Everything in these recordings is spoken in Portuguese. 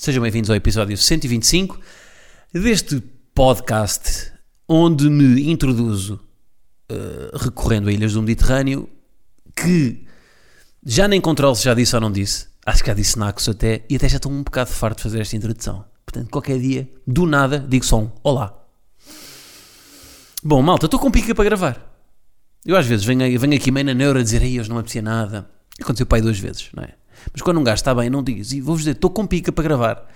Sejam bem-vindos ao episódio 125 deste podcast onde me introduzo uh, recorrendo a ilhas do Mediterrâneo que já nem controlo se já disse ou não disse. Acho que já disse Naxos até e até já estou um bocado farto de fazer esta introdução. Portanto, qualquer dia, do nada, digo só um Olá. Bom, malta, estou com pica para gravar. Eu às vezes venho, venho aqui meio na neura dizer aí hoje não me apetecia nada. Aconteceu pai duas vezes, não é? Mas quando um gajo está bem, não digas. E vou-vos dizer, estou com pica para gravar.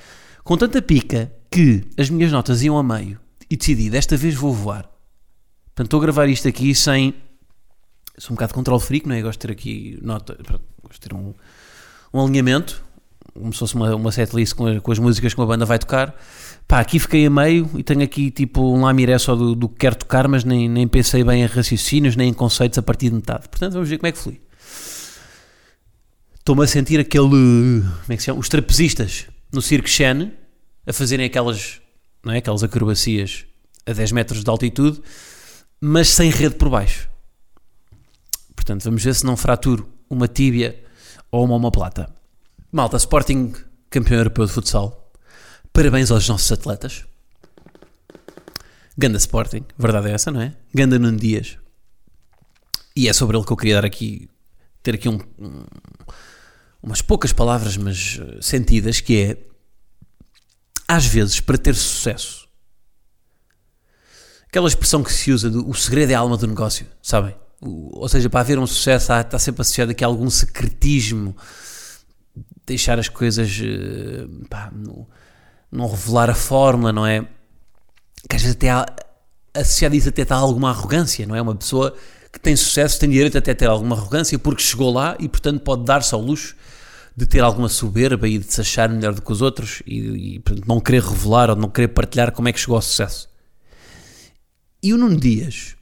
Com tanta pica que as minhas notas iam a meio e decidi, desta vez vou voar. Portanto, estou a gravar isto aqui sem. Sou um bocado de controle freak, não é? Gosto de ter aqui nota. Gosto de ter um, um alinhamento, como se fosse uma, uma setlist com, com as músicas que uma banda vai tocar. Pá, aqui fiquei a meio e tenho aqui tipo um lamiré só do, do que quero tocar, mas nem, nem pensei bem em raciocínios, nem em conceitos a partir de metade. Portanto, vamos ver como é que flui. Estou-me a sentir aquele. Como é que se chama? Os trapezistas no Cirque Chen a fazerem aquelas, não é? aquelas acrobacias a 10 metros de altitude, mas sem rede por baixo. Portanto, vamos ver se não fraturo uma tíbia ou uma omoplata. Malta, Sporting campeão europeu de futsal. Parabéns aos nossos atletas. Ganda Sporting, verdade é essa, não é? Ganda Nuno Dias. E é sobre ele que eu queria dar aqui, ter aqui um, um umas poucas palavras, mas eh, sentidas, que é às vezes para ter sucesso. Aquela expressão que se usa do o segredo é a alma do negócio, sabem? O, ou seja, para haver um sucesso há, está sempre associado aqui a algum secretismo, deixar as coisas, eh, pá, no, não revelar a fórmula, não é? Que às vezes até há, associado a isso até está alguma arrogância, não é? Uma pessoa que tem sucesso tem direito até a ter alguma arrogância porque chegou lá e portanto pode dar-se ao luxo de ter alguma soberba e de se achar melhor do que os outros e, e portanto, não querer revelar ou não querer partilhar como é que chegou ao sucesso. E o Nuno Dias,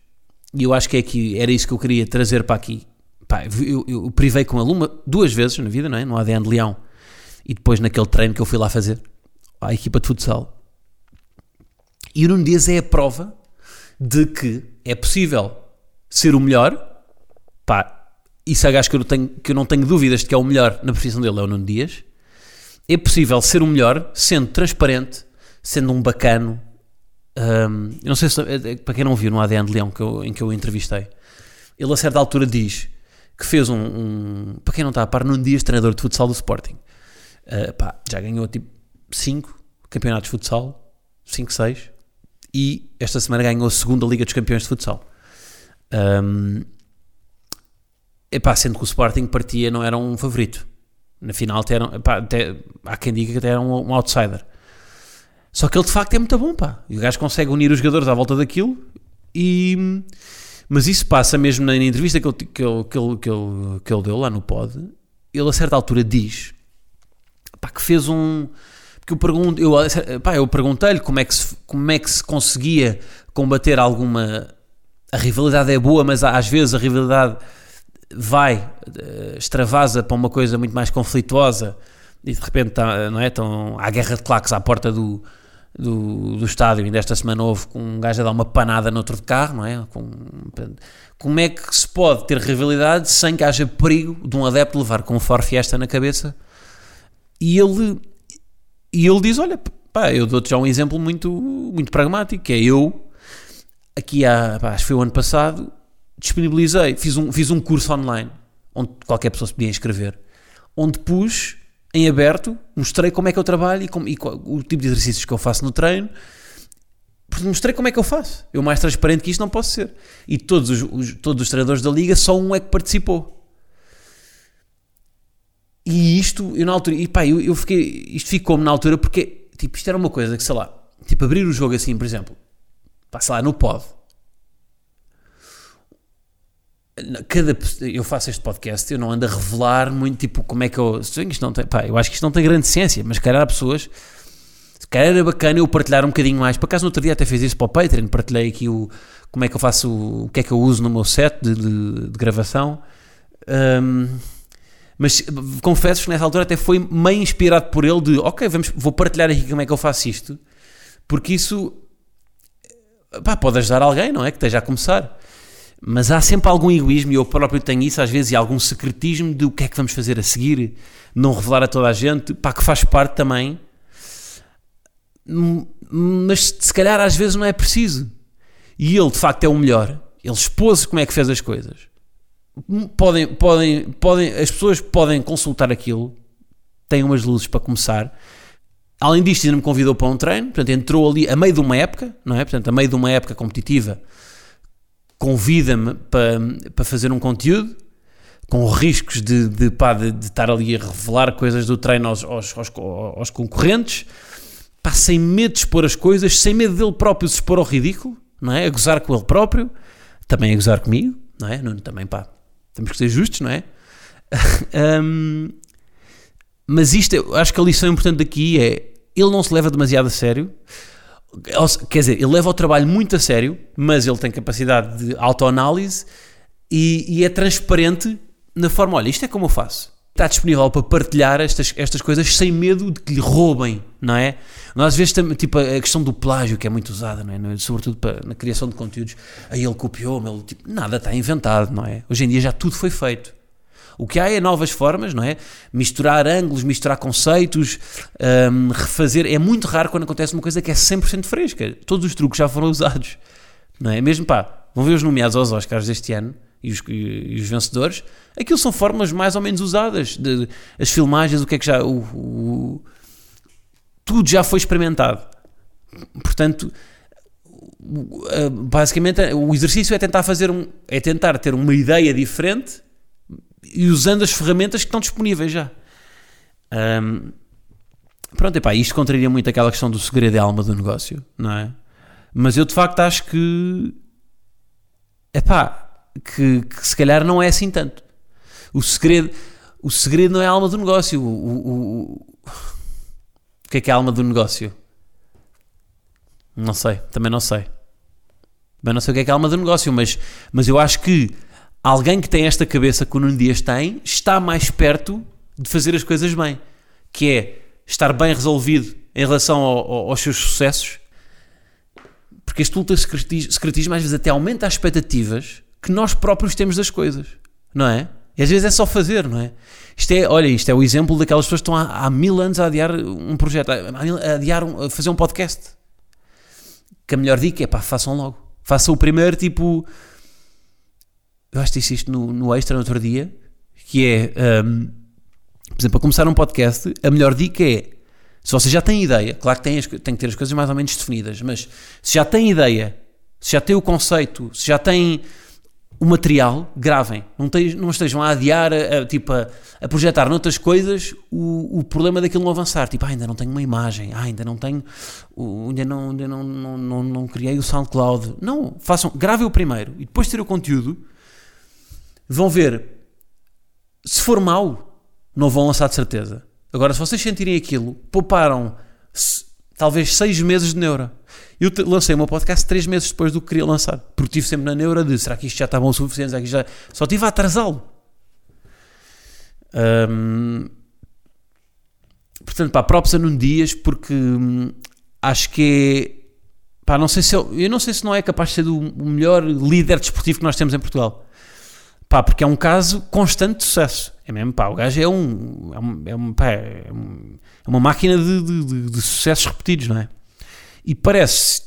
e eu acho que é aqui, era isso que eu queria trazer para aqui. Pá, eu, eu privei com ele uma, duas vezes na vida, não é? No ADN de Leão e depois naquele treino que eu fui lá fazer à equipa de futsal. E o Nuno Dias é a prova de que é possível ser o melhor, pá, isso é gajo que eu, tenho, que eu não tenho dúvidas de que é o melhor na profissão dele, é o Nuno Dias. É possível ser o melhor sendo transparente, sendo um bacano. Um, não sei se, é, é, para quem não viu no ADN de Leão que eu, em que eu o entrevistei, ele a certa altura diz que fez um, um para quem não está a par, Nuno Dias, treinador de futsal do Sporting. Uh, pá, já ganhou tipo 5 campeonatos de futsal, 5, 6, e esta semana ganhou a segunda Liga dos Campeões de Futsal. Um, Epá, sendo que o Sporting partia não era um favorito. Na final até, era, epá, até há quem diga que até era um, um, outsider. Só que ele de facto é muito bom, pá. E o gajo consegue unir os jogadores à volta daquilo e... Mas isso passa mesmo na entrevista que ele, que ele, que ele, que ele, que ele deu lá no pod. Ele a certa altura diz que fez um... Porque eu, pergunto, eu, eu perguntei-lhe como, é que como é que se conseguia combater alguma... A rivalidade é boa, mas às vezes a rivalidade vai, eh, extravasa para uma coisa muito mais conflituosa e de repente está, não é? Estão, há guerra de claques à porta do, do, do estádio. Ainda esta semana houve com um gajo a dar uma panada noutro de carro, não é? Com, como é que se pode ter rivalidade sem que haja perigo de um adepto levar com um Ford Fiesta na cabeça? E ele, e ele diz: Olha, pá, eu dou-te já um exemplo muito, muito pragmático, que é eu, aqui há, pá, acho que foi o ano passado, disponibilizei, fiz um, fiz um curso online, onde qualquer pessoa se podia inscrever, onde pus em aberto, mostrei como é que eu trabalho e, como, e o tipo de exercícios que eu faço no treino, porque mostrei como é que eu faço. Eu mais transparente que isto não posso ser. E todos os, os, todos os treinadores da liga, só um é que participou. E isto, eu na altura, e pá, eu, eu fiquei, isto ficou-me na altura porque, tipo, isto era uma coisa que, sei lá, tipo, abrir o jogo assim, por exemplo, pá, sei lá, no pod, cada, eu faço este podcast, eu não ando a revelar muito, tipo, como é que eu. Isto não tem, pá, eu acho que isto não tem grande ciência, mas calhar há pessoas. Se calhar era bacana eu partilhar um bocadinho mais. Por acaso, no outro dia até fiz isso para o Patreon, partilhei aqui o, como é que eu faço, o, que é que eu uso no meu set de, de, de gravação. Um, mas confesso que nessa altura até foi meio inspirado por ele de ok, vamos, vou partilhar aqui como é que eu faço isto, porque isso pá, pode ajudar alguém, não é? Que esteja a começar. Mas há sempre algum egoísmo, e eu próprio tenho isso às vezes, e algum secretismo de o que é que vamos fazer a seguir, não revelar a toda a gente, pá, que faz parte também. Mas se calhar às vezes não é preciso. E ele de facto é o melhor. Ele expôs como é que fez as coisas podem, podem, podem, as pessoas podem consultar aquilo, têm umas luzes para começar. Além disto, ainda me convidou para um treino, portanto, entrou ali a meio de uma época, não é? Portanto, a meio de uma época competitiva, convida-me para, para fazer um conteúdo com riscos de, de, pá, de, de, estar ali a revelar coisas do treino aos, aos, aos, aos concorrentes, pá, sem medo de expor as coisas, sem medo dele próprio se expor ao ridículo, não é? A gozar com ele próprio, também a gozar comigo, não é? Nuno também, pá, temos que ser justos, não é? um, mas isto, acho que a lição importante daqui é ele não se leva demasiado a sério. Quer dizer, ele leva o trabalho muito a sério, mas ele tem capacidade de autoanálise e, e é transparente na forma: olha, isto é como eu faço está disponível para partilhar estas, estas coisas sem medo de que lhe roubem, não é? Nós às vezes temos, tipo, a questão do plágio que é muito usada, não é? Sobretudo para, na criação de conteúdos. Aí ele copiou-me, ele, tipo, nada está inventado, não é? Hoje em dia já tudo foi feito. O que há é novas formas, não é? Misturar ângulos, misturar conceitos, um, refazer. É muito raro quando acontece uma coisa que é 100% fresca. Todos os truques já foram usados, não é? Mesmo, pá, vão ver os nomeados aos Oscars deste ano e os, e os, vencedores, aquilo são formas mais ou menos usadas. De, as filmagens, o que é que já. O, o, tudo já foi experimentado. Portanto, basicamente, o exercício é tentar fazer um, é tentar ter uma ideia diferente e usando as ferramentas que estão disponíveis já. Um, pronto, epá, isto contraria muito aquela questão do segredo de alma do negócio, não é? Mas eu de facto acho que, epá, que, que, se calhar não é assim tanto. O segredo, o segredo não é a alma do negócio. O, o, o, o que é que é a alma do negócio? Não sei, também não sei. Também não sei o que é que é a alma do negócio, mas, mas eu acho que alguém que tem esta cabeça que o Nuno Dias tem está mais perto de fazer as coisas bem. Que é estar bem resolvido em relação ao, ao, aos seus sucessos. Porque este ultra secretismo às vezes até aumenta as expectativas que nós próprios temos das coisas, não é? E às vezes é só fazer, não é? Isto é, olha, isto é o exemplo daquelas pessoas que estão há, há mil anos a adiar um projeto, a adiar um, a fazer um podcast. Que a melhor dica é pá, façam logo. Façam o primeiro, tipo. Eu acho que disse isto no, no extra no outro dia, que é, um, por exemplo, para começar um podcast, a melhor dica é se você já tem ideia, claro que tem, as, tem que ter as coisas mais ou menos definidas, mas se já tem ideia, se já tem o conceito, se já tem o material, gravem. Não, te, não estejam a adiar, a, a tipo, a, a, projetar noutras coisas o, o problema daquilo não avançar. Tipo, ah, ainda não tenho uma imagem, ah, ainda não tenho, ainda, não, ainda não, não, não, não criei o SoundCloud. Não, façam, gravem o primeiro e depois de ter o conteúdo, vão ver. Se for mau, não vão lançar de certeza. Agora, se vocês sentirem aquilo, pouparam talvez seis meses de neura. Eu lancei o meu podcast três meses depois do que queria lançar, porque estive sempre na neura de será que isto já está bom o suficiente? Será que já... Só estive a atrasá-lo. Portanto, pá, props a Nuno Dias, porque hum, acho que é. Pá, não sei se eu, eu não sei se não é capaz de ser o melhor líder desportivo que nós temos em Portugal. Pá, porque é um caso constante de sucesso. É mesmo, pá, o gajo é um. É, um, é, um, pá, é, é uma máquina de, de, de, sucessos repetidos, não é? e parece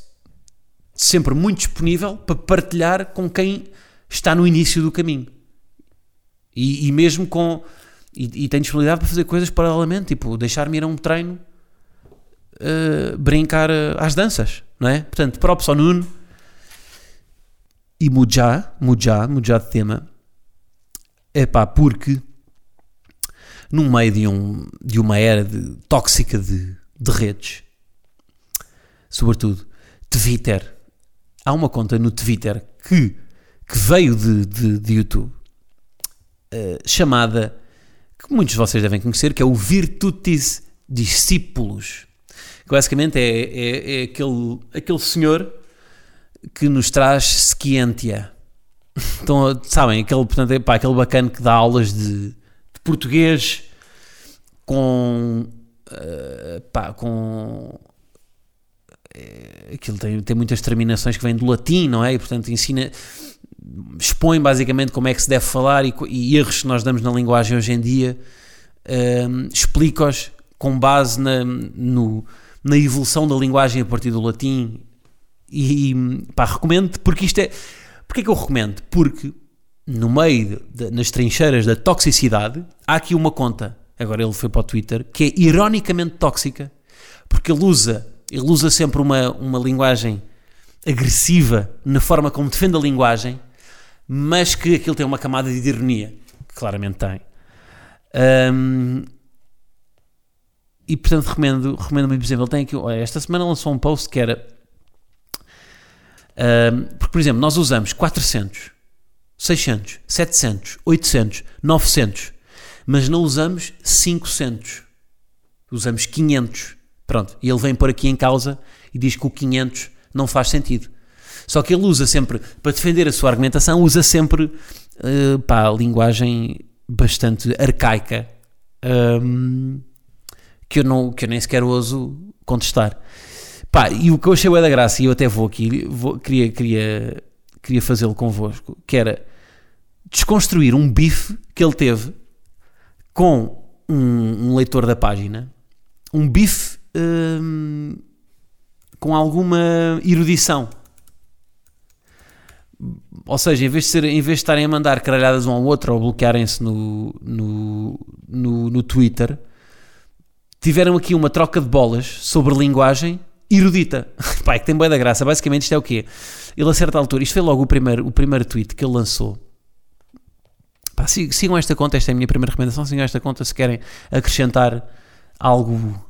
sempre muito disponível para partilhar com quem está no início do caminho. E, e mesmo com. E, e, tem disponibilidade para fazer coisas paralelamente, tipo deixar-me ir a um treino, uh, brincar uh, às danças, não é? Portanto, props ao Nuno e mudar, mudar, mudar de tema. É pá, porque no meio de, um, de uma era de, tóxica de, de redes, sobretudo Twitter. Há uma conta no Twitter que que veio de, de, de YouTube, uh, chamada, que muitos de vocês devem conhecer, que é o Virtutis Discípulos. Que basicamente é, é, é aquele, aquele senhor que nos traz Scientia. Então, sabem, aquele, portanto, pá, aquele bacana que dá aulas de, de português com. Uh, pá, com. Uh, aquilo tem, tem muitas terminações que vêm do latim, não é? E portanto ensina. expõe basicamente como é que se deve falar e, e erros que nós damos na linguagem hoje em dia. Uh, Explica-os com base na, no, na evolução da linguagem a partir do latim. E pá, recomendo, porque isto é. Porquê que eu recomendo? Porque no meio, de, nas trincheiras da toxicidade, há aqui uma conta, agora ele foi para o Twitter, que é ironicamente tóxica, porque ele usa, ele usa sempre uma, uma linguagem agressiva na forma como defende a linguagem, mas que aquilo tem uma camada de ironia, que claramente tem. Um, e portanto recomendo, recomendo muito, por exemplo, ele tem aqui, olha, esta semana lançou um post que era, porque por exemplo, nós usamos 400, 600, 700, 800, 900, mas não usamos 500, usamos 500, pronto, e ele vem por aqui em causa e diz que o 500 não faz sentido. Só que ele usa sempre, para defender a sua argumentação, usa sempre uh, pá, linguagem bastante arcaica. Um, que eu, não, que eu nem sequer ouso contestar. Pá, e o que eu achei bem da graça, e eu até vou aqui, vou, queria, queria, queria fazê-lo convosco, que era desconstruir um bife que ele teve com um, um leitor da página, um bife hum, com alguma erudição. Ou seja, em vez de, ser, em vez de estarem a mandar caralhadas um ao outro ou bloquearem-se no, no, no, no Twitter, tiveram aqui uma troca de bolas sobre linguagem erudita. Pai, que tem boa da graça. Basicamente isto é o quê? Ele a certa altura, isto foi logo o primeiro, o primeiro tweet que ele lançou. Pá, sigam esta conta, esta é a minha primeira recomendação, sigam esta conta se querem acrescentar algo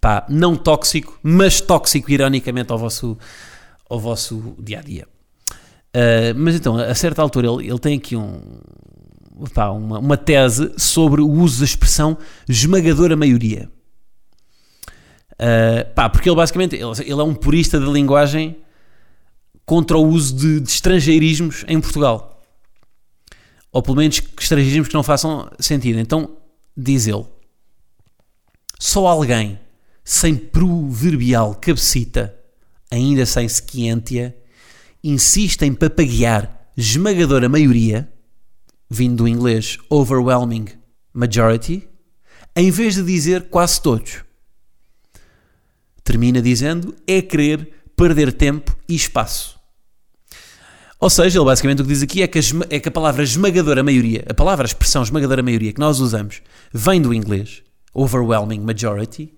pá, não tóxico, mas tóxico ironicamente ao vosso, ao vosso dia a dia. Uh, mas então, a certa altura, ele, ele tem aqui um, pá, uma, uma tese sobre o uso da expressão esmagadora maioria. Uh, pá, porque ele basicamente ele, ele, é um purista da linguagem contra o uso de, de estrangeirismos em Portugal. Ou pelo menos estrangeirismos que não façam sentido. Então, diz ele, só alguém sem proverbial cabecita, ainda sem sequiência, insiste em papaguear esmagadora maioria vindo do inglês overwhelming majority, em vez de dizer quase todos. Termina dizendo é querer perder tempo e espaço. Ou seja, ele basicamente o que diz aqui é que, a, é que a palavra esmagadora maioria, a palavra, a expressão esmagadora maioria que nós usamos, vem do inglês, overwhelming majority,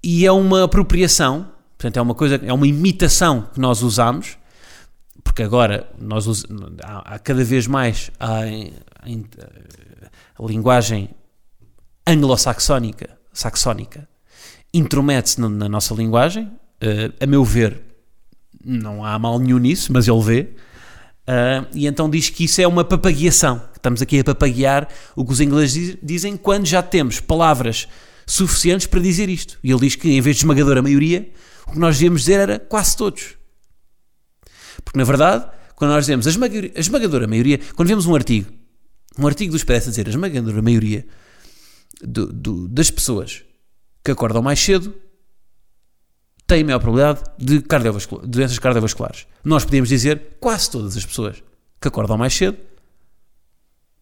e é uma apropriação, portanto é uma coisa, é uma imitação que nós usamos porque agora nós há, há cada vez mais a, a linguagem anglo-saxónica saxónica intromete-se na, nossa linguagem, uh, a meu ver não há mal nenhum nisso, mas ele vê, uh, e então diz que isso é uma papagueação, estamos aqui a papaguear o que os ingleses dizem quando já temos palavras suficientes para dizer isto. E ele diz que em vez de esmagadora maioria, o que nós devíamos dizer era quase todos. Porque, na verdade, quando nós dizemos a a esmagadora maioria, quando vemos um artigo, um artigo dos PS a dizer a esmagadora maioria do, do, das pessoas que acordam mais cedo têm maior probabilidade de cardiovascular, doenças cardiovasculares. Nós podemos dizer quase todas as pessoas que acordam mais cedo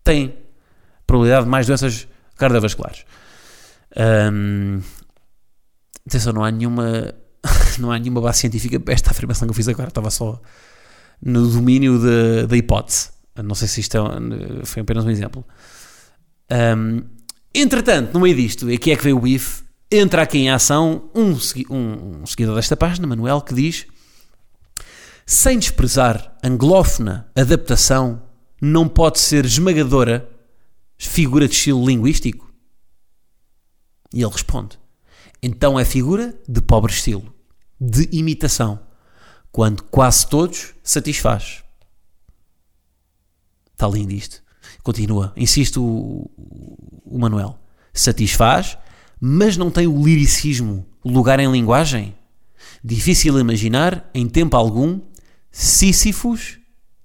têm probabilidade de mais doenças cardiovasculares. Hum, atenção, não há nenhuma não há nenhuma base científica para esta afirmação que eu fiz agora, estava só no domínio da hipótese. Não sei se isto é, foi apenas um exemplo. Um, entretanto, no meio disto, aqui é que veio o bife, entra aqui em ação um, um, um seguidor desta página, Manuel, que diz: sem desprezar anglófona adaptação, não pode ser esmagadora figura de estilo linguístico? E ele responde: então é figura de pobre estilo, de imitação, quando quase todos satisfaz. Está lindo isto. Continua, insiste o, o Manuel. Satisfaz, mas não tem o liricismo, o lugar em linguagem. Difícil imaginar, em tempo algum, Sísifos,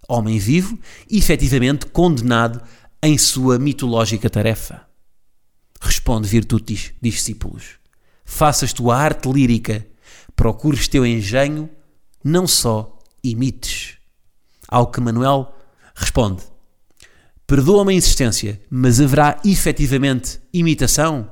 homem vivo, efetivamente condenado em sua mitológica tarefa. Responde Virtutis, discípulos. Faças tua arte lírica, procures teu engenho, não só imites. Ao que Manuel responde: Perdoa-me a insistência, mas haverá efetivamente imitação?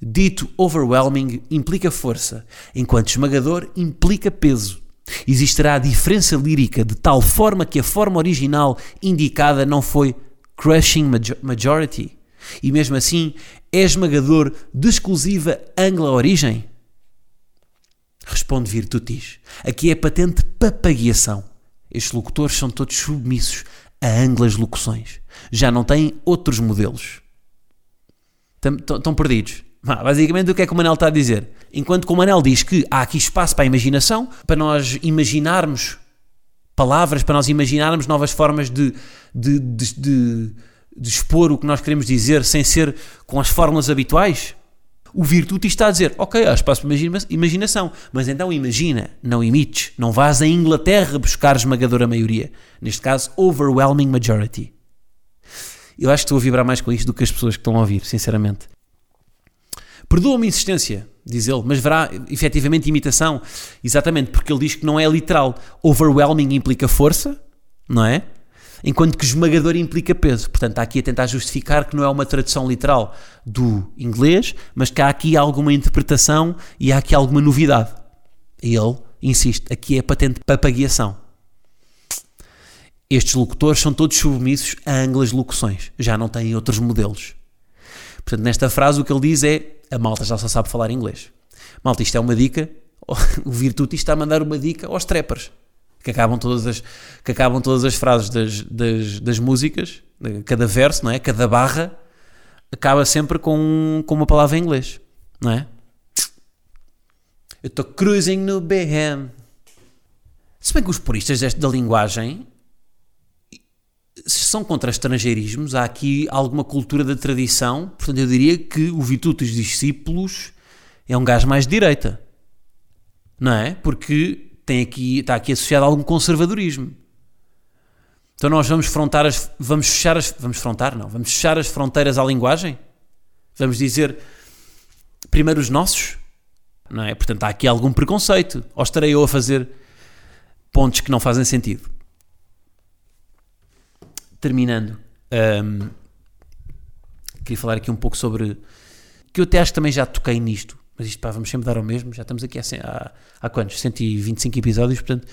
Dito overwhelming implica força, enquanto esmagador implica peso. Existirá diferença lírica de tal forma que a forma original indicada não foi crushing majority e mesmo assim é esmagador de exclusiva angla-origem? Responde Virtutis. Aqui é patente papagueação. Estes locutores são todos submissos a anglas locuções. Já não têm outros modelos. Estão perdidos. Basicamente, o que é que o Manel está a dizer? Enquanto que o Manel diz que há aqui espaço para a imaginação, para nós imaginarmos palavras, para nós imaginarmos novas formas de, de, de, de, de expor o que nós queremos dizer sem ser com as fórmulas habituais, o Virtuti está a dizer: Ok, há espaço para imaginação, mas então imagina, não imites, não vás à Inglaterra buscar esmagadora maioria. Neste caso, overwhelming majority. Eu acho que estou a vibrar mais com isto do que as pessoas que estão a ouvir, sinceramente. Perdoa-me a insistência, diz ele, mas verá efetivamente imitação. Exatamente, porque ele diz que não é literal. Overwhelming implica força, não é? Enquanto que esmagador implica peso. Portanto, está aqui a tentar justificar que não é uma tradução literal do inglês, mas que há aqui alguma interpretação e há aqui alguma novidade. E ele insiste, aqui é patente papagueação. Estes locutores são todos submissos a anglas locuções, já não têm outros modelos. Portanto, nesta frase o que ele diz é a malta já só sabe falar inglês. Malta, isto é uma dica. O Virtuti está a mandar uma dica aos trappers que acabam todas as, que acabam todas as frases das, das, das músicas, cada verso, não é? Cada barra acaba sempre com, com uma palavra em inglês, não é? Eu estou cruising no BM. Se bem que os puristas da linguagem são contra estrangeirismos, há aqui alguma cultura da tradição, portanto eu diria que o Vitutos Discípulos é um gajo mais de direita, não é? Porque tem aqui, está aqui associado a algum conservadorismo. Então nós vamos frontar as, vamos fechar as, vamos frontar não, vamos fechar as fronteiras à linguagem? Vamos dizer primeiro os nossos? Não é? Portanto há aqui algum preconceito. Ou estarei eu a fazer pontos que não fazem sentido? Terminando, um, queria falar aqui um pouco sobre. que eu até acho que também já toquei nisto, mas isto pá, vamos sempre dar ao mesmo. Já estamos aqui há, há, há quantos? 125 episódios, portanto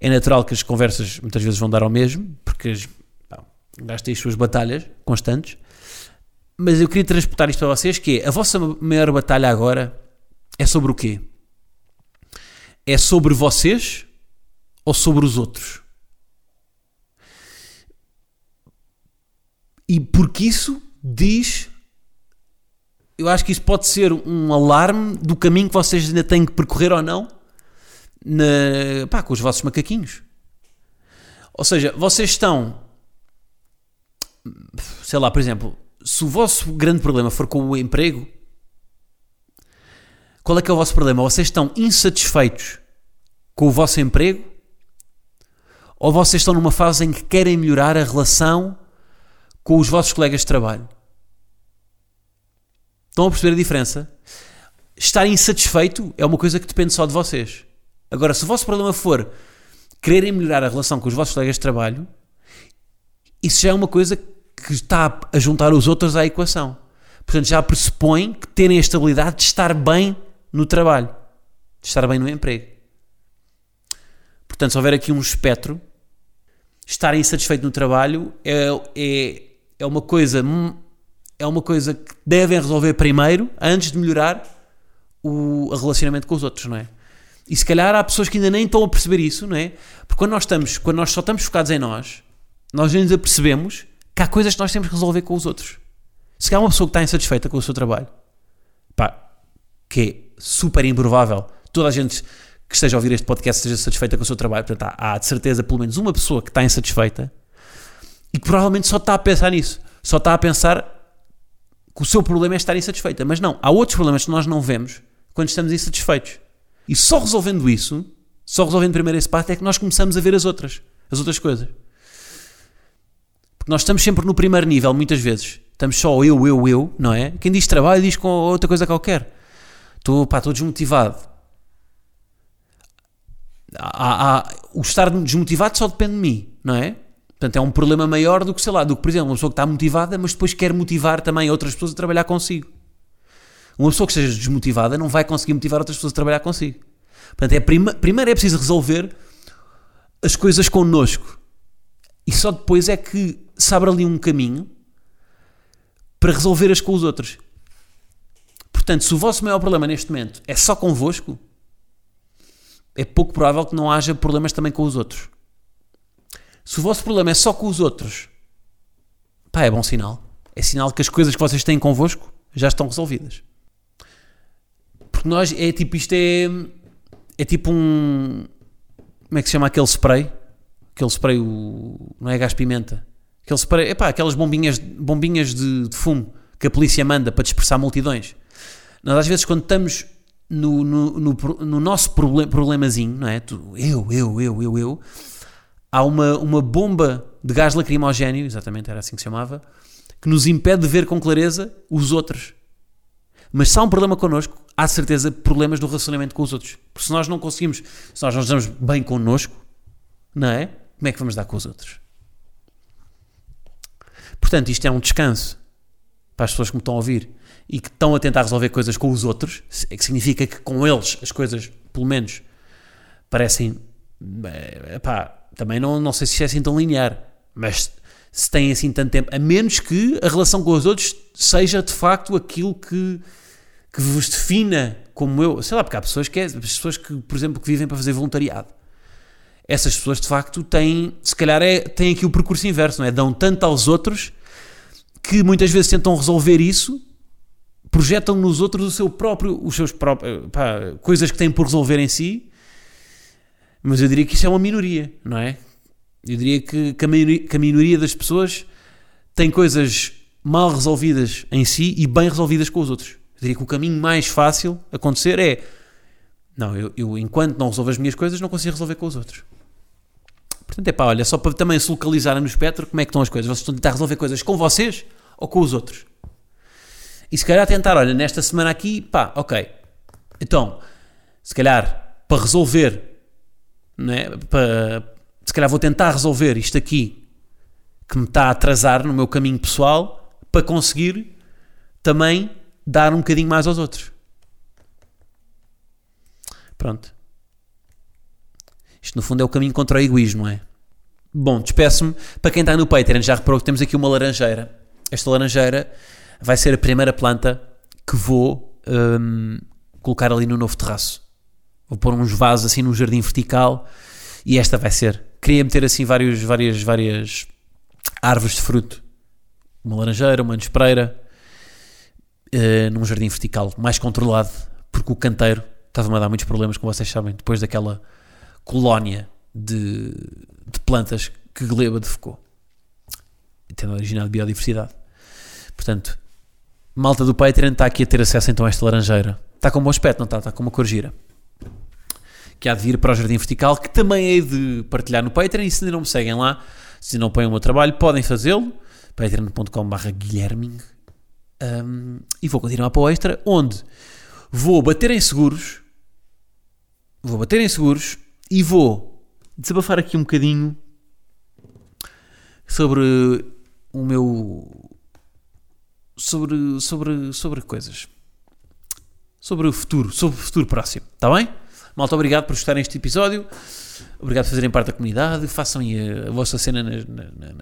é natural que as conversas muitas vezes vão dar ao mesmo, porque pá, as suas batalhas constantes. Mas eu queria transportar isto para vocês: que é a vossa maior batalha agora é sobre o quê? É sobre vocês ou sobre os outros? E porque isso diz. Eu acho que isso pode ser um alarme do caminho que vocês ainda têm que percorrer ou não na, pá, com os vossos macaquinhos. Ou seja, vocês estão. Sei lá, por exemplo, se o vosso grande problema for com o emprego, qual é que é o vosso problema? Vocês estão insatisfeitos com o vosso emprego? Ou vocês estão numa fase em que querem melhorar a relação com os vossos colegas de trabalho. Estão a perceber a diferença? Estar insatisfeito é uma coisa que depende só de vocês. Agora, se o vosso problema for quererem melhorar a relação com os vossos colegas de trabalho, isso já é uma coisa que está a juntar os outros à equação. Portanto, já pressupõe que terem a estabilidade de estar bem no trabalho, de estar bem no emprego. Portanto, se houver aqui um espectro, estar insatisfeito no trabalho é, é é uma coisa é uma coisa que devem resolver primeiro antes de melhorar o relacionamento com os outros, não é? E se calhar há pessoas que ainda nem estão a perceber isso, não é? Porque quando nós estamos, quando nós só estamos focados em nós, nós ainda percebemos que há coisas que nós temos que resolver com os outros. Se calhar uma pessoa que está insatisfeita com o seu trabalho, pá, que é super improvável, toda a gente que esteja a ouvir este podcast esteja satisfeita com o seu trabalho, portanto há, há de certeza pelo menos uma pessoa que está insatisfeita, e que provavelmente só está a pensar nisso. Só está a pensar que o seu problema é estar insatisfeita. Mas não, há outros problemas que nós não vemos quando estamos insatisfeitos. E só resolvendo isso, só resolvendo primeiro esse parte, é que nós começamos a ver as outras, as outras coisas. Porque nós estamos sempre no primeiro nível, muitas vezes. Estamos só eu, eu, eu, não é? Quem diz trabalho diz com outra coisa qualquer. Estou, pá, estou desmotivado. Há, há, o estar desmotivado só depende de mim, não é? Portanto, é um problema maior do que, sei lá, do que, por exemplo, uma pessoa que está motivada, mas depois quer motivar também outras pessoas a trabalhar consigo. Uma pessoa que esteja desmotivada não vai conseguir motivar outras pessoas a trabalhar consigo. Portanto, é prima, primeiro é preciso resolver as coisas connosco. E só depois é que se abre ali um caminho para resolver-as com os outros. Portanto, se o vosso maior problema neste momento é só convosco, é pouco provável que não haja problemas também com os outros. Se o vosso problema é só com os outros, pá, é bom sinal. É sinal que as coisas que vocês têm convosco já estão resolvidas. Porque nós, é tipo, isto é. É tipo um. Como é que se chama aquele spray? Aquele spray, o, não é gás pimenta. Aquele spray, epá, aquelas bombinhas, bombinhas de, de fumo que a polícia manda para dispersar multidões. Nós, às vezes, quando estamos no, no, no, no nosso problem, problemazinho, não é? Eu, eu, eu, eu, eu, há uma, uma bomba de gás lacrimogéneo, exatamente era assim que se chamava, que nos impede de ver com clareza os outros. Mas se há um problema connosco, há certeza problemas no relacionamento com os outros. Porque se nós não conseguimos, se nós não estamos bem connosco, não é? Como é que vamos dar com os outros? Portanto, isto é um descanso para as pessoas que me estão a ouvir e que estão a tentar resolver coisas com os outros, é que significa que com eles as coisas, pelo menos, parecem. Eh, epá, também não, não sei se é assim tão linear, mas se têm assim tanto tempo, a menos que a relação com os outros seja de facto aquilo que, que vos defina como eu. Sei lá, porque há pessoas que, é, pessoas que, por exemplo, que vivem para fazer voluntariado. Essas pessoas de facto têm, se calhar, é, têm aqui o percurso inverso, não é? Dão tanto aos outros que muitas vezes tentam resolver isso projetam nos outros o seu próprio, os seus próprios, pá, coisas que têm por resolver em si, mas eu diria que isso é uma minoria, não é? Eu diria que, que, a, minoria, que a minoria das pessoas tem coisas mal resolvidas em si e bem resolvidas com os outros. Eu diria que o caminho mais fácil acontecer é não, eu, eu enquanto não resolvo as minhas coisas não consigo resolver com os outros. Portanto, é pá, olha, só para também se localizar no espectro como é que estão as coisas. Vocês estão a tentar resolver coisas com vocês ou com os outros? E se calhar tentar, olha, nesta semana aqui, pá, ok. Então, se calhar para resolver, né, para, se calhar vou tentar resolver isto aqui que me está a atrasar no meu caminho pessoal para conseguir também dar um bocadinho mais aos outros. Pronto. Isto no fundo é o caminho contra o egoísmo, não é? Bom, despeço-me. Para quem está no Patreon, já reparou que temos aqui uma laranjeira. Esta laranjeira vai ser a primeira planta que vou um, colocar ali no novo terraço. Vou pôr uns vasos assim num jardim vertical e esta vai ser. Queria meter assim vários, várias, várias árvores de fruto. Uma laranjeira, uma anespreira, uh, num jardim vertical mais controlado, porque o canteiro estava-me a dar muitos problemas, como vocês sabem, depois daquela colónia de, de plantas que Gleba defecou. Tendo originado biodiversidade. Portanto, malta do Patreon está aqui a ter acesso então a esta laranjeira. Está com um bom aspecto, não está? Está com uma cor gira. Que há de vir para o Jardim Vertical, que também hei de partilhar no Patreon. E se ainda não me seguem lá, se não põem o meu trabalho, podem fazê-lo. patreon.com.br guilherming. Um, e vou continuar para o extra, onde vou bater em seguros. Vou bater em seguros e vou desabafar aqui um bocadinho sobre o meu sobre, sobre, sobre coisas. Sobre o futuro, sobre o futuro próximo. Está bem? Malta, obrigado por estarem neste episódio. Obrigado por fazerem parte da comunidade. Façam a, a vossa cena nas, na, na,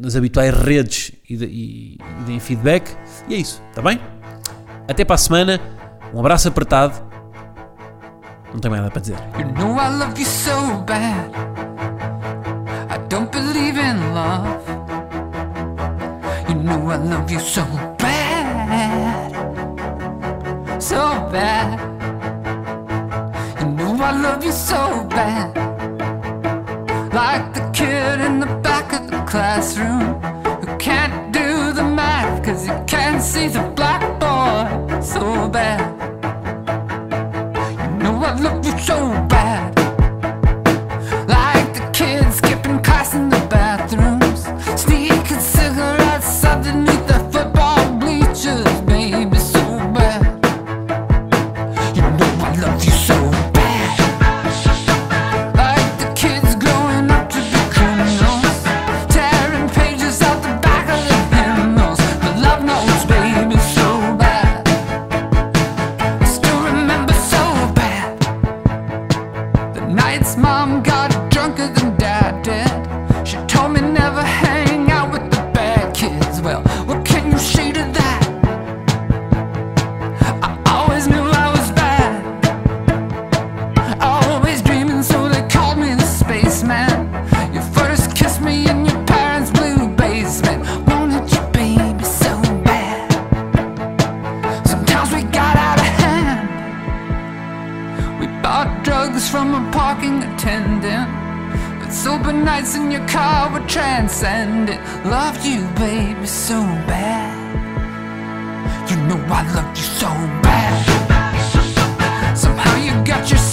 nas habituais redes e, de, e, e deem feedback. E é isso, está bem? Até para a semana. Um abraço apertado. Não tenho mais nada para dizer. You know I love you so bad. I don't believe in love. know I love you so bad, so bad. I love you so bad. Like the kid in the back of the classroom who can't do the math because he can't see the blackboard so bad. loved you, baby, so bad. You know I loved you so bad. Somehow you got your.